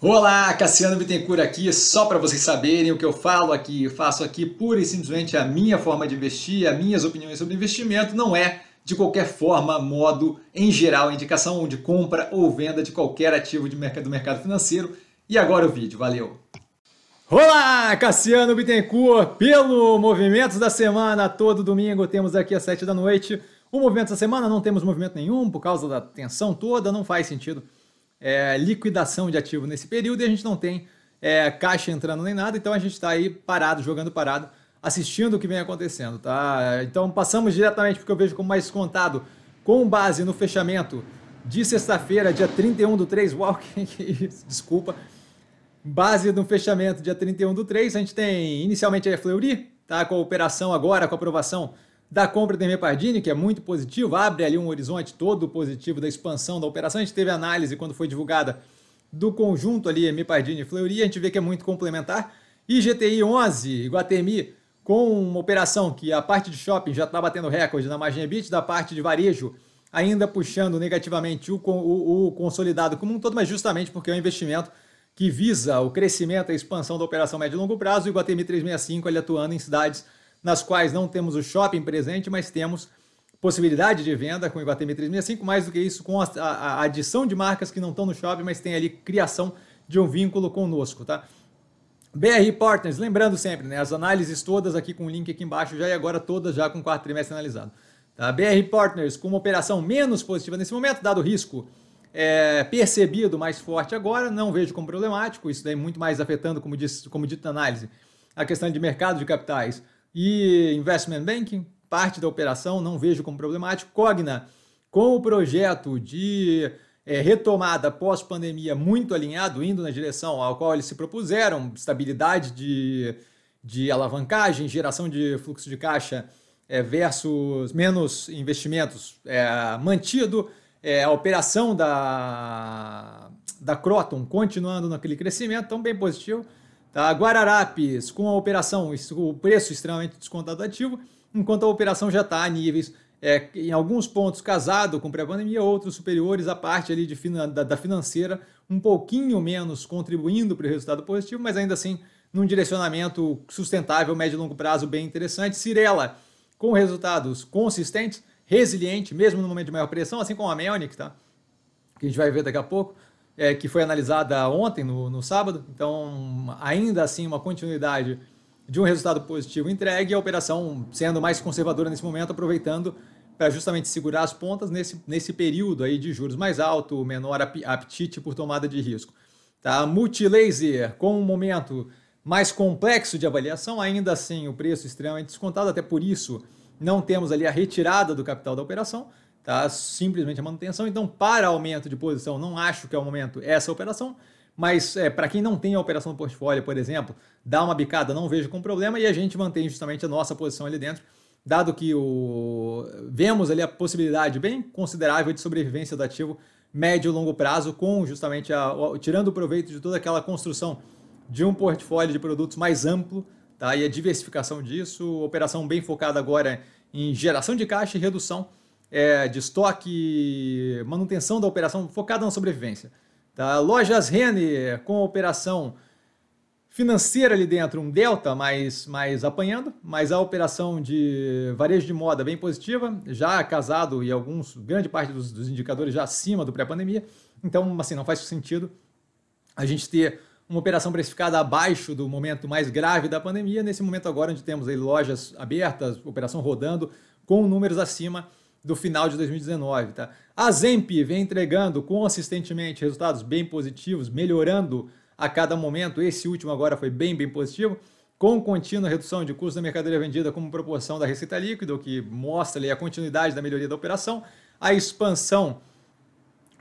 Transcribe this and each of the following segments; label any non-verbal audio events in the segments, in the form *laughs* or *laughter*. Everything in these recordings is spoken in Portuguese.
Olá, Cassiano Bittencourt aqui, só para vocês saberem o que eu falo aqui, eu faço aqui pura e simplesmente a minha forma de investir, as minhas opiniões sobre investimento, não é de qualquer forma, modo, em geral, indicação de compra ou venda de qualquer ativo de mercado, do mercado financeiro. E agora o vídeo, valeu! Olá, Cassiano Bittencourt, pelo Movimentos da Semana, todo domingo temos aqui às 7 da noite. O Movimento da Semana não temos movimento nenhum por causa da tensão toda, não faz sentido é, liquidação de ativo nesse período e a gente não tem é, caixa entrando nem nada, então a gente está aí parado, jogando parado, assistindo o que vem acontecendo, tá? Então passamos diretamente porque eu vejo como mais contado, com base no fechamento de sexta-feira, dia 31 do 3, uau, *laughs* desculpa, base no fechamento dia 31 do 3, a gente tem inicialmente a Fleury, tá? Com a operação agora, com a aprovação da compra da Mepardini, que é muito positivo, abre ali um horizonte todo positivo da expansão da operação. A gente teve análise quando foi divulgada do conjunto ali Mepardini e Fleury, a gente vê que é muito complementar. E GTI 11, Iguatemi, com uma operação que a parte de shopping já está batendo recorde na margem EBIT, da parte de varejo ainda puxando negativamente o, o, o consolidado como um todo, mas justamente porque é um investimento que visa o crescimento e a expansão da operação médio e longo prazo, e o Iguatemi 365 ele atuando em cidades nas quais não temos o shopping presente, mas temos possibilidade de venda com o Iguatemi 365, mais do que isso, com a, a, adição de marcas que não estão no shopping, mas tem ali criação de um vínculo conosco, tá? BR Partners, lembrando sempre, né, as análises todas aqui com o link aqui embaixo já e agora todas já com o quarto trimestre analisado. Tá? BR Partners com uma operação menos positiva nesse momento, dado o risco é, percebido mais forte agora, não vejo como problemático, isso daí muito mais afetando, como, disse, como dito na análise, a questão de mercado de capitais e Investment Banking, parte da operação, não vejo como problemático. Cogna, com o projeto de é, retomada pós-pandemia muito alinhado, indo na direção ao qual eles se propuseram, estabilidade de, de alavancagem, geração de fluxo de caixa é, versus menos investimentos é, mantido, é, a operação da, da Croton continuando naquele crescimento, então bem positivo. Tá? Guararapes, com a operação, o preço extremamente descontado ativo, enquanto a operação já está a níveis, é, em alguns pontos casado com pré-pandemia, outros superiores à parte ali de, da, da financeira, um pouquinho menos contribuindo para o resultado positivo, mas ainda assim num direcionamento sustentável, médio e longo prazo bem interessante. Cirela, com resultados consistentes, resiliente, mesmo no momento de maior pressão, assim como a Melnick, tá? que a gente vai ver daqui a pouco é, que foi analisada ontem, no, no sábado. Então, ainda assim, uma continuidade de um resultado positivo entregue a operação sendo mais conservadora nesse momento, aproveitando para justamente segurar as pontas nesse, nesse período aí de juros mais alto, menor apetite por tomada de risco. Tá? Multilaser, com um momento mais complexo de avaliação, ainda assim o preço extremamente descontado, até por isso não temos ali a retirada do capital da operação, tá? simplesmente a manutenção. Então, para aumento de posição, não acho que é o momento essa operação, mas é, para quem não tem a operação no portfólio, por exemplo, dá uma bicada, não vejo com problema, e a gente mantém justamente a nossa posição ali dentro, dado que o... vemos ali a possibilidade bem considerável de sobrevivência do ativo médio e longo prazo, com justamente a, tirando o proveito de toda aquela construção de um portfólio de produtos mais amplo, tá? e a diversificação disso, operação bem focada agora em geração de caixa e redução é, de estoque, manutenção da operação focada na sobrevivência. Tá? Lojas Rene com operação financeira ali dentro, um delta mais, mais apanhando, mas a operação de varejo de moda bem positiva, já casado e alguns, grande parte dos, dos indicadores já acima do pré-pandemia. Então, assim, não faz sentido a gente ter uma operação precificada abaixo do momento mais grave da pandemia, nesse momento agora onde temos aí lojas abertas, operação rodando, com números acima do final de 2019. Tá? A Zemp vem entregando consistentemente resultados bem positivos, melhorando a cada momento. Esse último agora foi bem, bem positivo, com contínua redução de custo da mercadoria vendida como proporção da receita líquida, o que mostra ali a continuidade da melhoria da operação, a expansão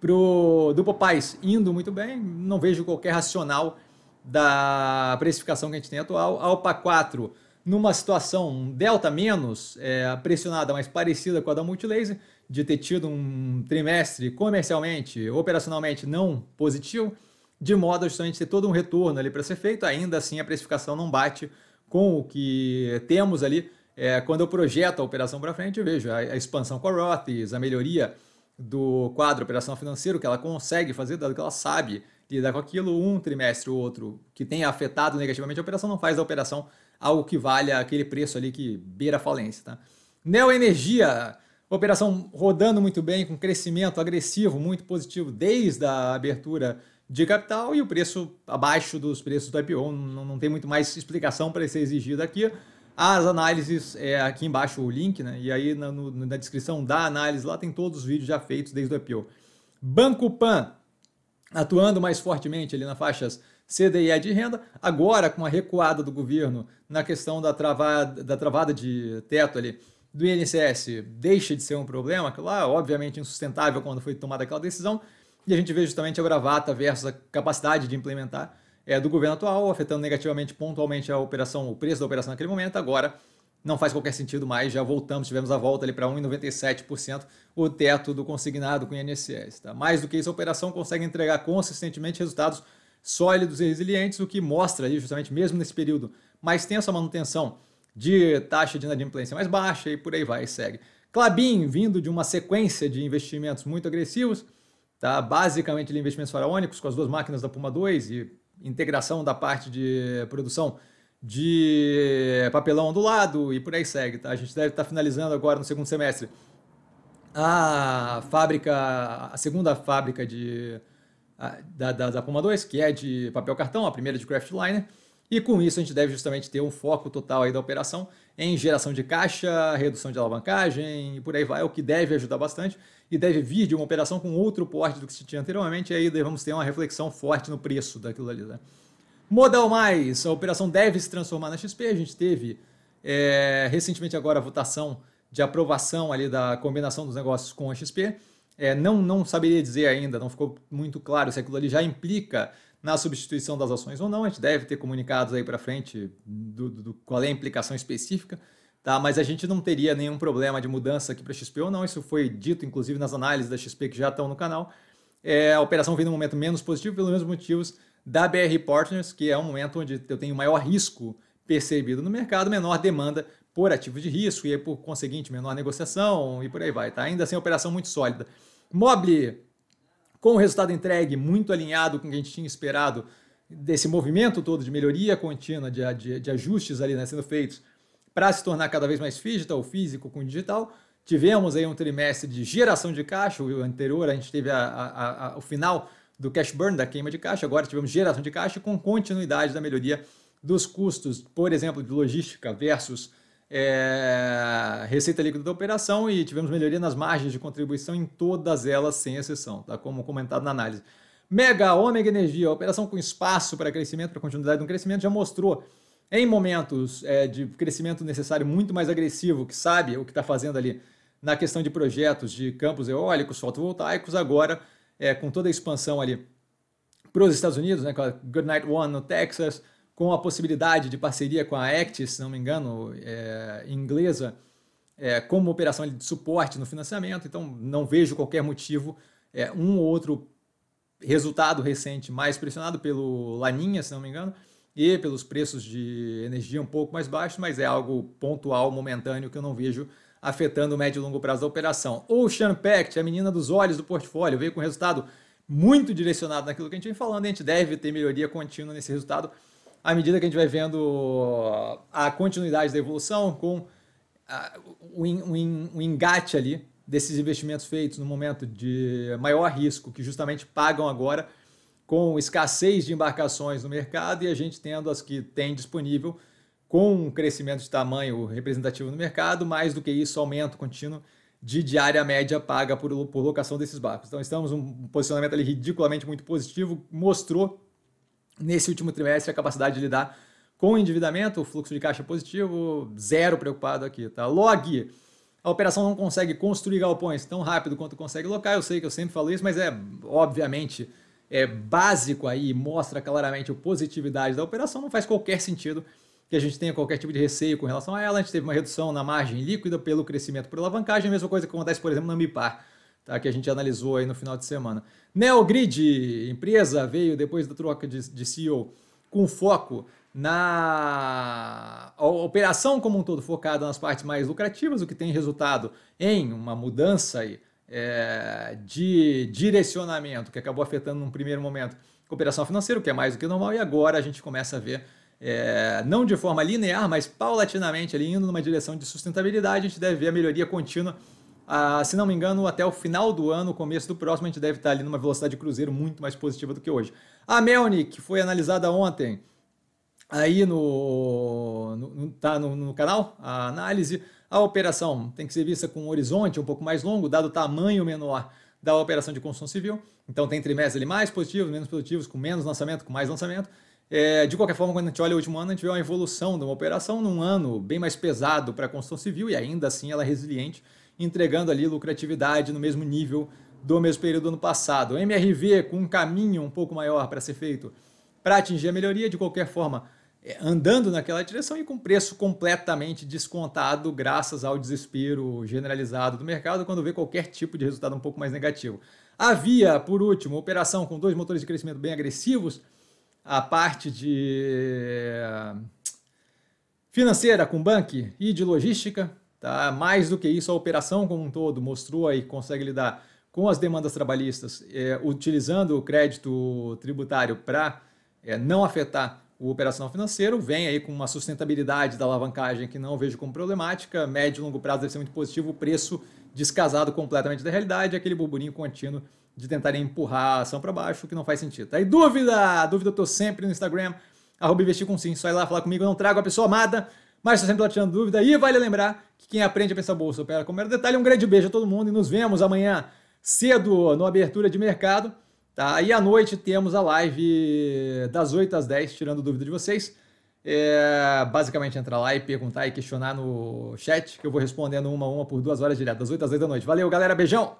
pro, do Popais indo muito bem, não vejo qualquer racional da precificação que a gente tem atual. A OPA 4 numa situação delta menos é, pressionada, mas parecida com a da Multilaser, de ter tido um trimestre comercialmente, operacionalmente não positivo, de modo a justamente ter todo um retorno ali para ser feito, ainda assim a precificação não bate com o que temos ali. É, quando eu projeto a operação para frente, eu vejo a, a, expansão com a Rothes, a melhoria do quadro operacional financeiro que ela consegue fazer, dado que ela sabe lidar com aquilo, um trimestre ou outro que tenha afetado negativamente a operação, não faz da operação algo que valha aquele preço ali que beira a falência. Tá? Neoenergia, operação rodando muito bem, com crescimento agressivo, muito positivo desde a abertura de capital e o preço abaixo dos preços do IPO. Não, não tem muito mais explicação para ser exigido aqui. As análises, é aqui embaixo o link, né? E aí na, no, na descrição da análise lá tem todos os vídeos já feitos desde o IPO. Banco Pan, atuando mais fortemente ali nas faixas CDI de renda, agora com a recuada do governo na questão da travada, da travada de teto ali do INSS, deixa de ser um problema, que lá, obviamente, insustentável quando foi tomada aquela decisão, e a gente vê justamente a gravata versus a capacidade de implementar é, do governo atual, afetando negativamente, pontualmente, a operação, o preço da operação naquele momento, agora não faz qualquer sentido mais, já voltamos, tivemos a volta ali para 1,97% o teto do consignado com o INSS. Tá? Mais do que isso, a operação consegue entregar consistentemente resultados sólidos e resilientes, o que mostra aí, justamente mesmo nesse período mais tenso a manutenção de taxa de inadimplência mais baixa e por aí vai, segue. Clabin, vindo de uma sequência de investimentos muito agressivos, tá? basicamente investimentos faraônicos com as duas máquinas da Puma 2 e integração da parte de produção de papelão do lado e por aí segue. Tá? A gente deve estar finalizando agora no segundo semestre a fábrica, a segunda fábrica de, da, da, da Puma 2, que é de papel cartão, a primeira de Craftliner. E com isso a gente deve justamente ter um foco total aí da operação em geração de caixa, redução de alavancagem e por aí vai, o que deve ajudar bastante e deve vir de uma operação com outro porte do que se tinha anteriormente, e aí devemos ter uma reflexão forte no preço daquilo ali. Né? Modal Mais, a operação deve se transformar na XP. A gente teve é, recentemente agora a votação de aprovação ali da combinação dos negócios com a XP. É, não, não saberia dizer ainda, não ficou muito claro se aquilo ali já implica na substituição das ações ou não. A gente deve ter comunicados aí para frente do, do, do, qual é a implicação específica, tá? Mas a gente não teria nenhum problema de mudança aqui para XP ou não. Isso foi dito, inclusive, nas análises da XP que já estão no canal. É, a operação vem num momento menos positivo pelos mesmos motivos da BR Partners, que é um momento onde eu tenho maior risco percebido no mercado, menor demanda por ativos de risco e, por conseguinte, menor negociação e por aí vai. Tá? Ainda assim, operação muito sólida. Mobile, com o resultado entregue muito alinhado com o que a gente tinha esperado desse movimento todo de melhoria contínua, de, de, de ajustes ali né, sendo feitos para se tornar cada vez mais digital, físico com digital. Tivemos aí um trimestre de geração de caixa, o anterior a gente teve a, a, a, o final do cash burn, da queima de caixa, agora tivemos geração de caixa com continuidade da melhoria dos custos, por exemplo, de logística versus é, receita líquida da operação e tivemos melhoria nas margens de contribuição em todas elas, sem exceção, tá? como comentado na análise. Mega, Ômega Energia, operação com espaço para crescimento, para continuidade de um crescimento, já mostrou em momentos é, de crescimento necessário muito mais agressivo, que sabe o que está fazendo ali na questão de projetos de campos eólicos, fotovoltaicos, agora é, com toda a expansão ali para os Estados Unidos, né, com a Goodnight One no Texas, com a possibilidade de parceria com a Actis, se não me engano, é, inglesa, é, como operação de suporte no financiamento. Então, não vejo qualquer motivo, é, um ou outro resultado recente mais pressionado pelo Laninha, se não me engano, e pelos preços de energia um pouco mais baixos, mas é algo pontual, momentâneo, que eu não vejo afetando o médio e longo prazo da operação. Ocean Pact, a menina dos olhos do portfólio, veio com resultado muito direcionado naquilo que a gente vem falando, a gente deve ter melhoria contínua nesse resultado à medida que a gente vai vendo a continuidade da evolução com o, engate ali desses investimentos feitos no momento de maior risco, que justamente pagam agora com escassez de embarcações no mercado e a gente tendo as que tem disponível com um crescimento de tamanho representativo no mercado, mais do que isso, aumento contínuo de diária média paga por, por locação desses barcos. Então estamos um posicionamento ali ridiculamente muito positivo, mostrou nesse último trimestre a capacidade de lidar com o endividamento, o fluxo de caixa positivo, zero preocupado aqui, tá? Log, a operação não consegue construir galpões tão rápido quanto consegue locar, eu sei que eu sempre falo isso, mas é obviamente é básico aí, mostra claramente a positividade da operação, não faz qualquer sentido que a gente tenha qualquer tipo de receio com relação a ela. A gente teve uma redução na margem líquida pelo crescimento por alavancagem, a mesma coisa que acontece, por exemplo, na MIPAR, tá? que a gente analisou aí no final de semana. Neogrid, empresa, veio depois da troca de, de CEO com foco na operação como um todo focada nas partes mais lucrativas, o que tem resultado em uma mudança aí, é, de direcionamento que acabou afetando num primeiro momento operação financeira, o que é mais do que normal, e agora a gente começa a ver, é, não de forma linear, mas paulatinamente ali indo numa direção de sustentabilidade, a gente deve ver a melhoria contínua. Ah, se não me engano, até o final do ano, começo do próximo, a gente deve estar ali numa velocidade de cruzeiro muito mais positiva do que hoje. A Melnick, que foi analisada ontem, aí no, no, tá no, no, canal, a análise, a operação tem que ser vista com um horizonte um pouco mais longo, dado o tamanho menor da operação de construção civil. Então tem trimestres ali mais positivos, menos positivos, com menos lançamento, com mais lançamento. É, de qualquer forma, quando a gente olha o último ano, a gente vê uma evolução de uma operação num ano bem mais pesado para a construção civil e ainda assim ela é resiliente, entregando ali lucratividade no mesmo nível do mesmo período do ano passado. MRV com um caminho um pouco maior para ser feito para atingir a melhoria, de qualquer forma, é, andando naquela direção e com preço completamente descontado, graças ao desespero generalizado do mercado, quando vê qualquer tipo de resultado um pouco mais negativo. Havia, por último, operação com dois motores de crescimento bem agressivos, a parte de financeira com banco e de logística. Tá? Mais do que isso, a operação como um todo mostrou aí que consegue lidar com as demandas trabalhistas, é, utilizando o crédito tributário para é, não afetar o operacional financeiro vem aí com uma sustentabilidade da alavancagem que não vejo como problemática, médio e longo prazo deve ser muito positivo, o preço descasado completamente da realidade, aquele burburinho contínuo de tentarem empurrar a ação para baixo, que não faz sentido. Aí dúvida, dúvida eu tô sempre no Instagram, arroba investir com sim, só ir lá falar comigo, eu não trago a pessoa amada, mas estou sempre lá tirando dúvida, e vale lembrar que quem aprende a pensar bolsa opera com mero detalhe, um grande beijo a todo mundo e nos vemos amanhã cedo no Abertura de Mercado, Tá? E à noite temos a live das 8 às 10, tirando dúvida de vocês. É, basicamente entrar lá e perguntar e questionar no chat, que eu vou respondendo uma a uma por duas horas direto, das 8 às 10 da noite. Valeu, galera, beijão!